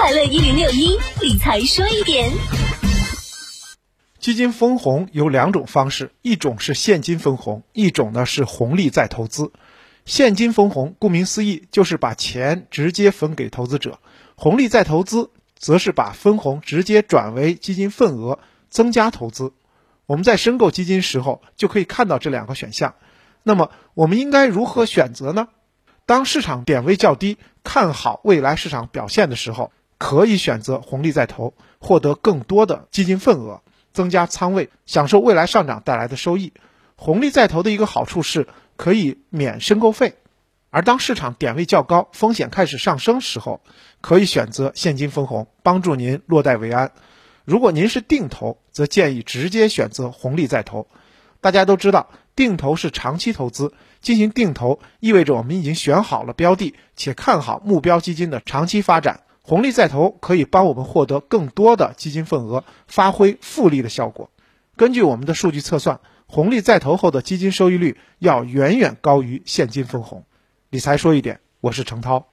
快乐一零六一理财说一点。基金分红有两种方式，一种是现金分红，一种呢是红利再投资。现金分红顾名思义就是把钱直接分给投资者，红利再投资则是把分红直接转为基金份额，增加投资。我们在申购基金时候就可以看到这两个选项。那么我们应该如何选择呢？当市场点位较低，看好未来市场表现的时候，可以选择红利再投，获得更多的基金份额。增加仓位，享受未来上涨带来的收益。红利再投的一个好处是可以免申购费，而当市场点位较高，风险开始上升时候，可以选择现金分红，帮助您落袋为安。如果您是定投，则建议直接选择红利再投。大家都知道，定投是长期投资，进行定投意味着我们已经选好了标的，且看好目标基金的长期发展。红利再投可以帮我们获得更多的基金份额，发挥复利的效果。根据我们的数据测算，红利再投后的基金收益率要远远高于现金分红。理财说一点，我是程涛。